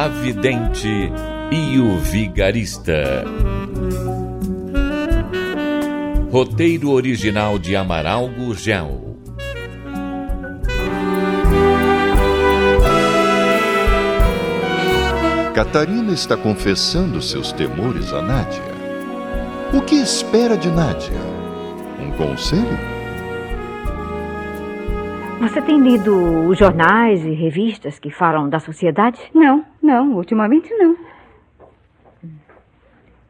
A Vidente e o Vigarista. Roteiro original de Amaral Gurgel. Catarina está confessando seus temores a Nádia. O que espera de Nádia? Um conselho? Você tem lido os jornais e revistas que falam da sociedade? Não, não, ultimamente não.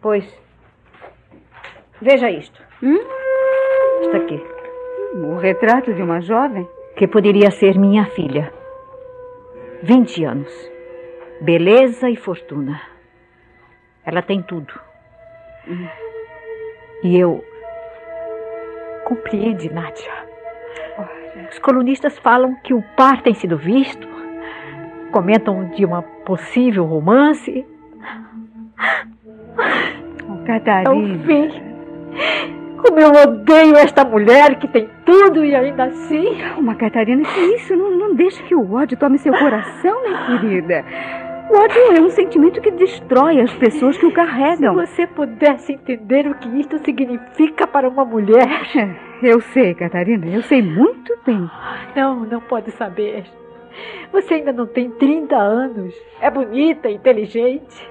Pois. Veja isto. Hum? Está aqui. O retrato de uma jovem? Que poderia ser minha filha. 20 anos. Beleza e fortuna. Ela tem tudo. Hum. E eu. Compreende, Nádia. Os colunistas falam que o par tem sido visto, comentam de uma possível romance. Oh, Catarina. É o fim. Como eu odeio esta mulher que tem tudo e ainda assim. Uma Catarina, que isso? Não, não deixe que o ódio tome seu coração, minha querida. O ódio é um sentimento que destrói as pessoas que o carregam. Se você pudesse entender o que isto significa para uma mulher. Eu sei, Catarina, eu sei muito bem. Não, não pode saber. Você ainda não tem 30 anos. É bonita, inteligente.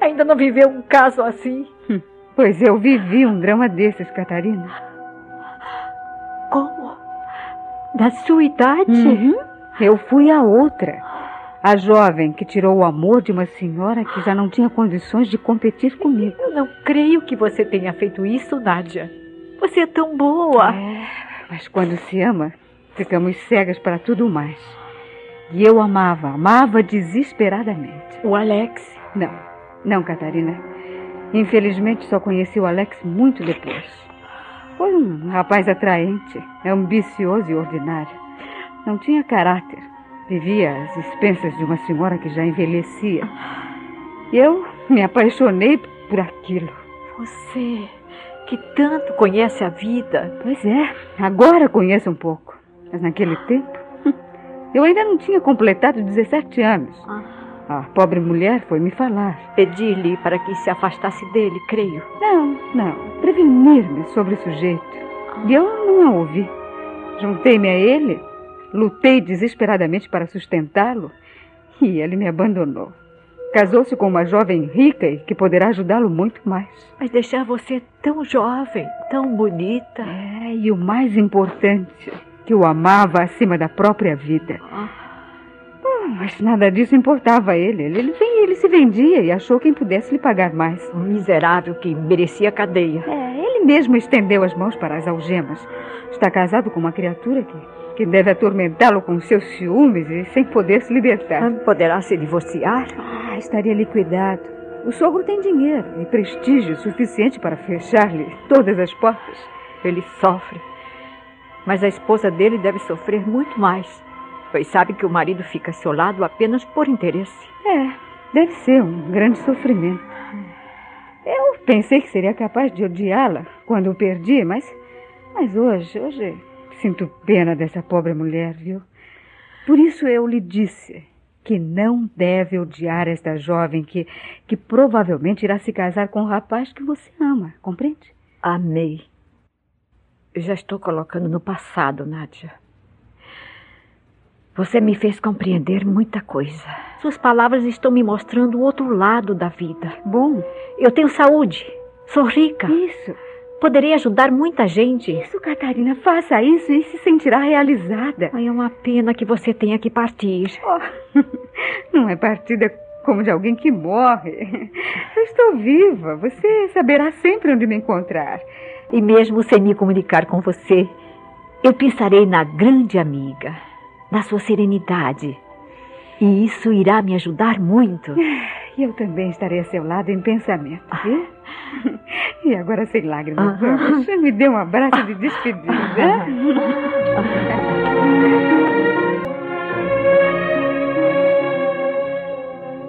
Ainda não viveu um caso assim. Hum, pois eu vivi um drama desses, Catarina. Como? Da sua idade? Uhum. Eu fui a outra. A jovem que tirou o amor de uma senhora que já não tinha condições de competir comigo. Eu não creio que você tenha feito isso, Nádia. Você é tão boa. É, mas quando se ama, ficamos cegas para tudo mais. E eu amava, amava desesperadamente. O Alex? Não, não, Catarina. Infelizmente só conheci o Alex muito depois. Foi um rapaz atraente, ambicioso e ordinário. Não tinha caráter. Vivia às expensas de uma senhora que já envelhecia. Eu me apaixonei por aquilo. Você que tanto conhece a vida. Pois é, agora conheço um pouco. Mas naquele tempo, eu ainda não tinha completado 17 anos. Ah. A pobre mulher foi me falar. Pedir-lhe para que se afastasse dele, creio. Não, não. Prevenir-me sobre o sujeito. Ah. E eu não a ouvi. Juntei-me a ele, lutei desesperadamente para sustentá-lo e ele me abandonou. Casou-se com uma jovem rica e que poderá ajudá-lo muito mais. Mas deixar você tão jovem, tão bonita. É, e o mais importante, que o amava acima da própria vida. Ah. mas nada disso importava a ele. Ele, ele, ele se vendia e achou quem pudesse lhe pagar mais. Um miserável que merecia cadeia. É, ele mesmo estendeu as mãos para as algemas. Está casado com uma criatura que que deve atormentá-lo com seus ciúmes e sem poder se libertar. Poderá se divorciar? Ah, estaria liquidado. O sogro tem dinheiro e prestígio suficiente para fechar-lhe todas as portas. Ele sofre. Mas a esposa dele deve sofrer muito mais, pois sabe que o marido fica a seu lado apenas por interesse. É, deve ser um grande sofrimento. Eu pensei que seria capaz de odiá-la quando o perdi, mas, mas hoje, hoje Sinto pena dessa pobre mulher, viu? Por isso eu lhe disse que não deve odiar esta jovem que, que provavelmente irá se casar com um rapaz que você ama, compreende? Amei. Eu já estou colocando no passado, Nádia. Você me fez compreender muita coisa. Suas palavras estão me mostrando o outro lado da vida. Bom, eu tenho saúde, sou rica. Isso. Poderei ajudar muita gente. Isso, Catarina, faça isso e se sentirá realizada. Ai, é uma pena que você tenha que partir. Oh, não é partida como de alguém que morre. Eu estou viva. Você saberá sempre onde me encontrar. E mesmo sem me comunicar com você, eu pensarei na grande amiga, na sua serenidade, E isso irá me ajudar muito. E eu também estarei a seu lado em pensamento, viu? E agora sem lágrimas, Ah. vamos. Me dê um abraço de despedida.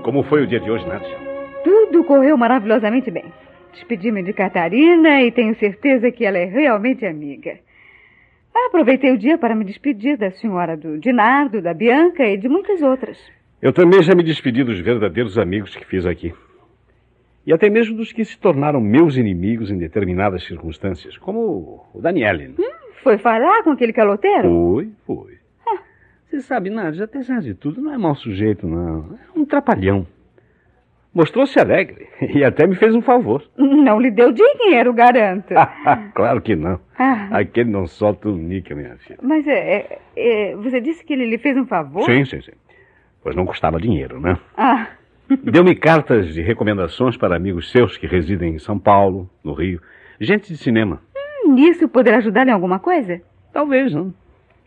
Como foi o dia de hoje, Nádia? Tudo correu maravilhosamente bem. Despedi-me de Catarina e tenho certeza que ela é realmente amiga. Aproveitei o dia para me despedir da senhora do Dinardo, da Bianca e de muitas outras. Eu também já me despedi dos verdadeiros amigos que fiz aqui. E até mesmo dos que se tornaram meus inimigos em determinadas circunstâncias, como o Daniele. né? Foi falar com aquele caloteiro? Foi, foi. Você sabe, Nádia, apesar de tudo, não é mau sujeito, não. É um trapalhão. Mostrou-se alegre e até me fez um favor. Não lhe deu dinheiro, garanto. claro que não. Ah, Aquele não solta o níquel, minha filha. mas é, é, é, você disse que ele lhe fez um favor? Sim, sim, sim. Pois não custava dinheiro, né? Ah, Deu-me cartas de recomendações para amigos seus que residem em São Paulo, no Rio. Gente de cinema. nisso poderá ajudar em alguma coisa? Talvez, não?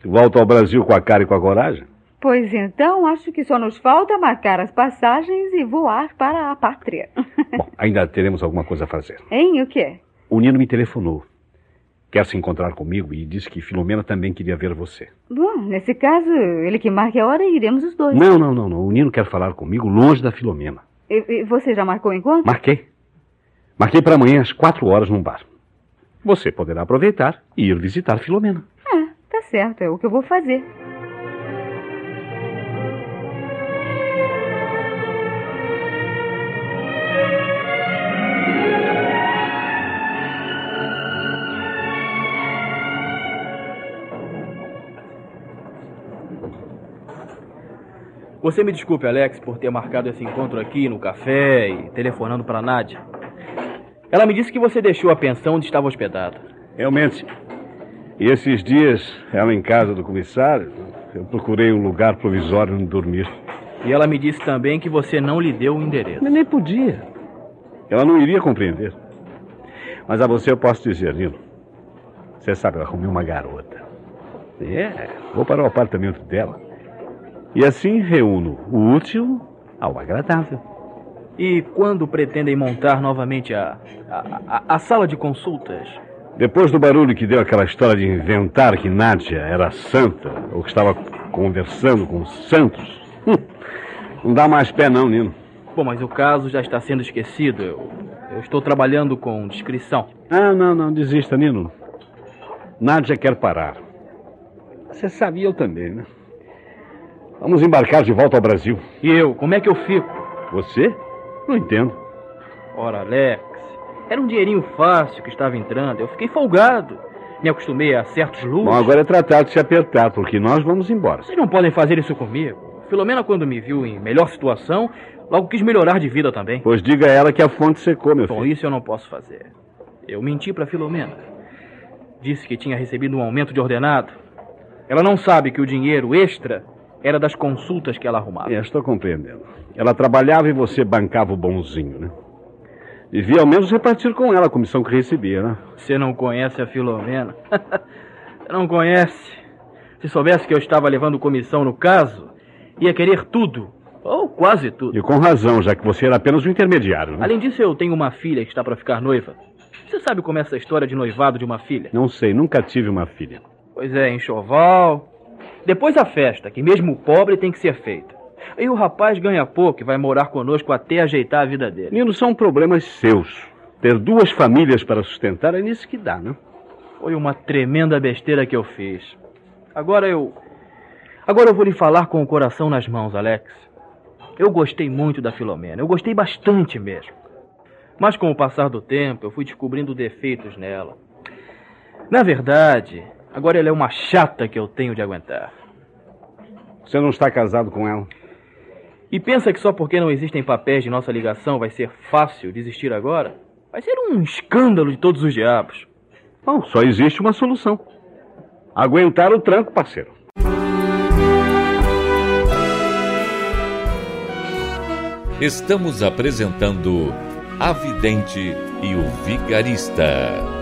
Volto ao Brasil com a cara e com a coragem. Pois então, acho que só nos falta marcar as passagens e voar para a pátria. Bom, ainda teremos alguma coisa a fazer. Hein, o quê? O Nino me telefonou. Quer se encontrar comigo e disse que Filomena também queria ver você. Bom, nesse caso, ele que marque a hora e iremos os dois. Não, não, não, não. O Nino quer falar comigo longe da Filomena. E, e você já marcou o encontro? Marquei. Marquei para amanhã às quatro horas num bar. Você poderá aproveitar e ir visitar Filomena. Ah, tá certo, é o que eu vou fazer. Você me desculpe, Alex, por ter marcado esse encontro aqui no café e telefonando para Nádia. Ela me disse que você deixou a pensão onde estava hospedado. Realmente. E esses dias, ela em casa do comissário, eu procurei um lugar provisório onde dormir. E ela me disse também que você não lhe deu o endereço. Mas nem podia. Ela não iria compreender. Mas a você eu posso dizer, Nino. Você sabe, eu arrumei uma garota. É, vou para o apartamento dela. E assim reúno o útil ao agradável. E quando pretendem montar novamente a, a, a- a sala de consultas? Depois do barulho que deu aquela história de inventar que Nádia era santa, ou que estava conversando com santos, hum, não dá mais pé não, Nino. Bom, mas o caso já está sendo esquecido. Eu, eu estou trabalhando com discrição. Ah, não, não, desista, Nino. Nádia quer parar. Você sabia, eu também, né? Vamos embarcar de volta ao Brasil. E eu, como é que eu fico? Você? Não entendo. Ora, Alex, era um dinheirinho fácil que estava entrando. Eu fiquei folgado. Me acostumei a certos luxos. Bom, agora é tratar de se apertar, porque nós vamos embora. Vocês não podem fazer isso comigo. Filomena, quando me viu em melhor situação, logo quis melhorar de vida também. Pois diga a ela que a fonte secou, meu Bom, filho. isso eu não posso fazer. Eu menti para Filomena. Disse que tinha recebido um aumento de ordenado. Ela não sabe que o dinheiro extra era das consultas que ela arrumava. É, estou compreendendo. Ela trabalhava e você bancava o bonzinho, né? Devia ao menos repartir com ela a comissão que recebia, né? Você não conhece a Filomena? Você não conhece. Se soubesse que eu estava levando comissão no caso, ia querer tudo. Ou quase tudo. E com razão, já que você era apenas um intermediário, né? Além disso, eu tenho uma filha que está para ficar noiva. Você sabe como é essa história de noivado de uma filha? Não sei, nunca tive uma filha. Pois é, enxoval. Depois a festa, que mesmo o pobre tem que ser feita. Aí o rapaz ganha pouco e vai morar conosco até ajeitar a vida dele. Nino, são problemas seus. Ter duas famílias para sustentar é nisso que dá, né? Foi uma tremenda besteira que eu fiz. Agora eu. Agora eu vou lhe falar com o coração nas mãos, Alex. Eu gostei muito da Filomena. Eu gostei bastante mesmo. Mas com o passar do tempo, eu fui descobrindo defeitos nela. Na verdade, agora ela é uma chata que eu tenho de aguentar. Você não está casado com ela? E pensa que só porque não existem papéis de nossa ligação vai ser fácil desistir agora? Vai ser um escândalo de todos os diabos. Bom, só existe uma solução. Aguentar o tranco, parceiro. Estamos apresentando A Vidente e o Vigarista.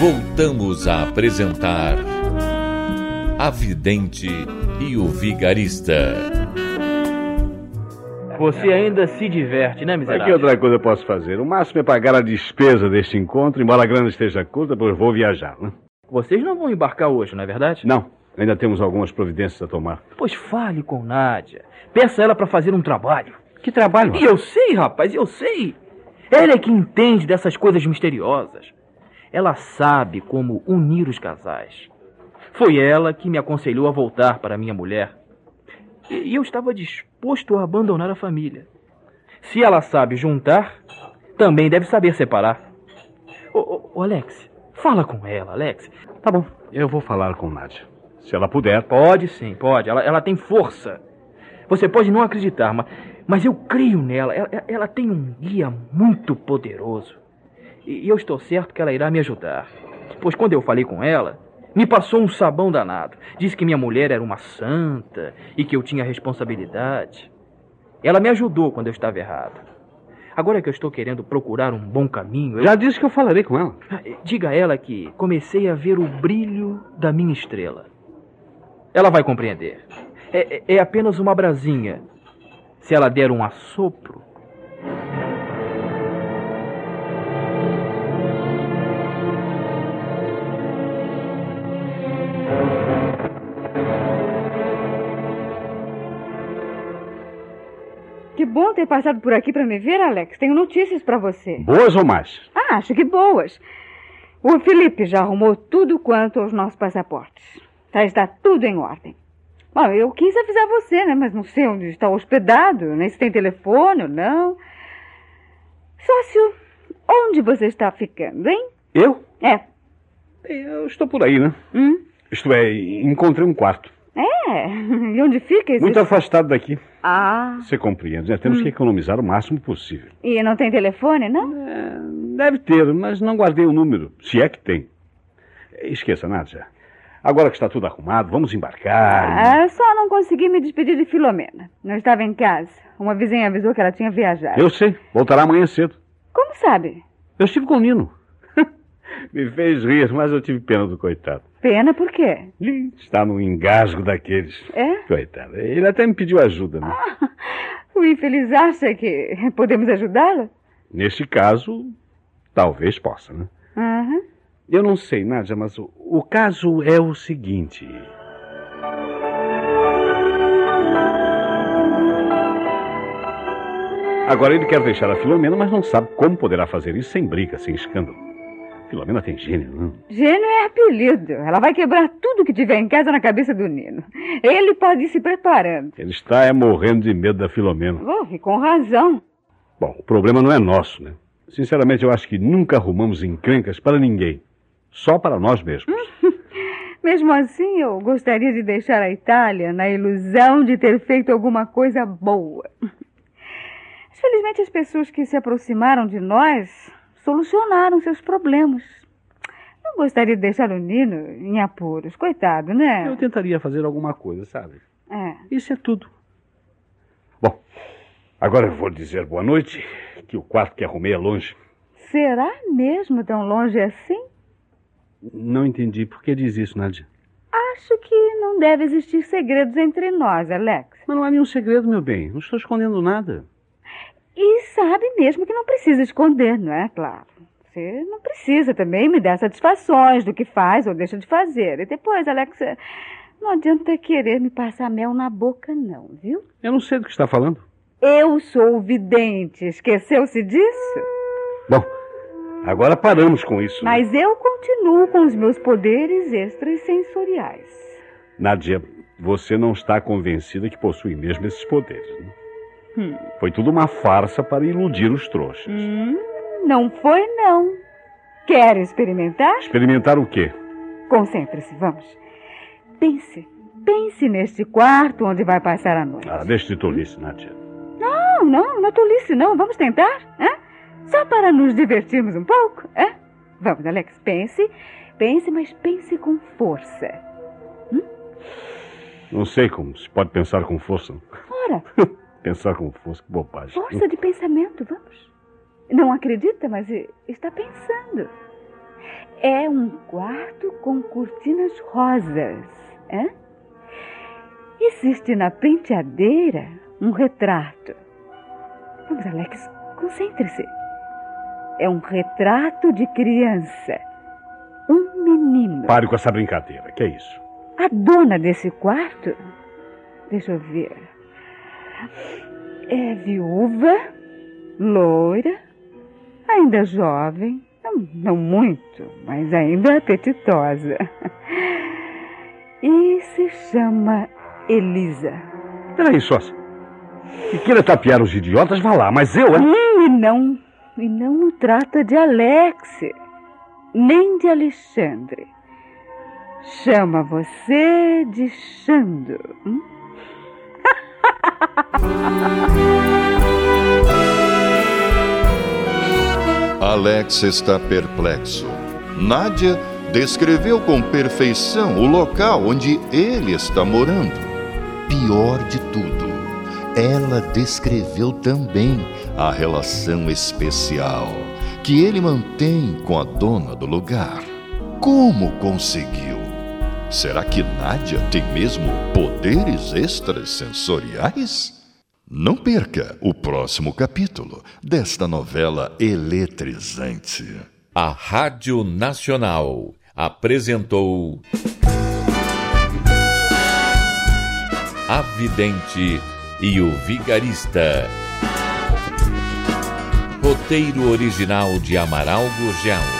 Voltamos a apresentar A Vidente e o Vigarista. Você ainda se diverte, né, miserável? que outra coisa eu posso fazer? O máximo é pagar a despesa deste encontro, embora a grana esteja curta, pois vou viajar, né? Vocês não vão embarcar hoje, não é verdade? Não, ainda temos algumas providências a tomar. Pois fale com Nádia. Peça ela para fazer um trabalho. Que trabalho? E eu sei, rapaz, eu sei. Ela é que entende dessas coisas misteriosas. Ela sabe como unir os casais. Foi ela que me aconselhou a voltar para minha mulher. E eu estava disposto a abandonar a família. Se ela sabe juntar, também deve saber separar. Ô, ô, Alex, fala com ela, Alex. Tá bom, eu vou falar com Nádia. Se ela puder. Pode sim, pode. Ela, ela tem força. Você pode não acreditar, mas, mas eu creio nela. Ela, ela tem um guia muito poderoso. E, eu estou certo que ela irá me ajudar. Pois quando eu falei com ela, me passou um sabão danado. Disse que minha mulher era uma santa e que eu tinha responsabilidade. Ela me ajudou quando eu estava errado. Agora que eu estou querendo procurar um bom caminho, eu... Já disse que eu falarei com ela. Diga a ela que comecei a ver o brilho da minha estrela. Ela vai compreender. É, é- é apenas uma brasinha. Se ela der um assopro. Que bom ter passado por aqui para me ver, Alex. Tenho notícias para você. Boas ou mais? Ah, acho que boas. O Felipe já arrumou tudo quanto aos nossos passaportes. Já está tudo em ordem. Bom, eu quis avisar você, né? Mas não sei onde está hospedado, nem se tem telefone ou não. Sócio, onde você está ficando, hein? Eu? É. Eu estou por aí, né? Hum? Isto é, encontrei um quarto. É. E onde fica esse... Muito afastado daqui. Ah. Você compreende, né? Temos que economizar o máximo possível. E não tem telefone, não? É, deve ter, mas não guardei o número, se é que tem. Esqueça, Nádia. Agora que está tudo arrumado, vamos embarcar. Ah, só não consegui me despedir de Filomena. Não estava em casa. Uma vizinha avisou que ela tinha viajado. Eu sei, voltará amanhã cedo. Como sabe? Eu estive com o Nino. Me fez rir, mas eu tive pena do coitado. Pena por quê? Ih, Está num engasgo daqueles. É? Coitado. Ele até me pediu ajuda, né? O infeliz acha que podemos ajudá-lo? Neste caso, talvez possa, né? Aham. Eu não sei, Nádia, mas o, o caso é o seguinte. Agora ele quer deixar a Filomena, mas não sabe como poderá fazer isso sem briga, sem escândalo. Filomena tem gênio, não? Gênio é apelido. Ela vai quebrar tudo que tiver em casa na cabeça do Nino. Ele pode ir se preparando. Ele está é, morrendo de medo da Filomena. Oh, e com razão. Bom, o problema não é nosso, né? Sinceramente, eu acho que nunca arrumamos encrencas para ninguém. Só para nós mesmos. Mesmo assim, eu gostaria de deixar a Itália na ilusão de ter feito alguma coisa boa. Mas, felizmente, as pessoas que se aproximaram de nós solucionaram seus problemas. Não gostaria de deixar o Nino em apuros. Coitado, né? Eu tentaria fazer alguma coisa, sabe? É. Isso é tudo. Bom, agora eu vou dizer boa noite, que o quarto que arrumei é longe. Será mesmo tão longe assim? Não entendi. Por que diz isso, Nádia? Acho que não deve existir segredos entre nós, Alex. Mas não há nenhum segredo, meu bem. Não estou escondendo nada. E sabe mesmo que não precisa esconder, não é? Claro. Você não precisa também me dar satisfações do que faz ou deixa de fazer. E depois, Alex, não adianta querer me passar mel na boca, não, viu? Eu não sei do que está falando. Eu sou vidente. Esqueceu-se disso? Bom, agora paramos com isso. né? Mas eu continuo com os meus poderes extrasensoriais. Nádia, você não está convencida que possui mesmo esses poderes. Né? Foi tudo uma farsa para iludir os trouxas. Hum, não foi, não. Quer experimentar? Experimentar o quê? Concentre-se, vamos. Pense, pense neste quarto onde vai passar a noite. Ah, deixe de tolice, Nádia. Não, não, não é tolice, não. Vamos tentar, hein? Só para nos divertirmos um pouco, hein? Vamos, Alex, pense, pense, mas pense com força. Hum? Não sei como se pode pensar com força. Ora. pensar com força, que bobagem. Força de pensamento, vamos. Não acredita, mas está pensando. É um quarto com cortinas rosas. Hein? Existe na penteadeira um retrato. Vamos, Alex, concentre-se. É um retrato de criança. Um menino. Pare com essa brincadeira. Que é isso? A dona desse quarto, deixa eu ver, é viúva, loira, ainda jovem, não, não muito, mas ainda apetitosa. E se chama Elisa. Peraí, sócia. E queira tapear os idiotas, vá lá, mas eu, hein? Hum, e não, e não trata de Alex, nem de Alexandre. Chama você de Xando. Hum? Alex está perplexo. Nádia descreveu com perfeição o local onde ele está morando. Pior de tudo, ela descreveu também a relação especial que ele mantém com a dona do lugar. Como conseguiu? Será que Nádia tem mesmo poderes extrasensoriais? Não perca o próximo capítulo desta novela eletrizante. A Rádio Nacional apresentou. A Vidente e o Vigarista. Roteiro original de Amaral Gurgel.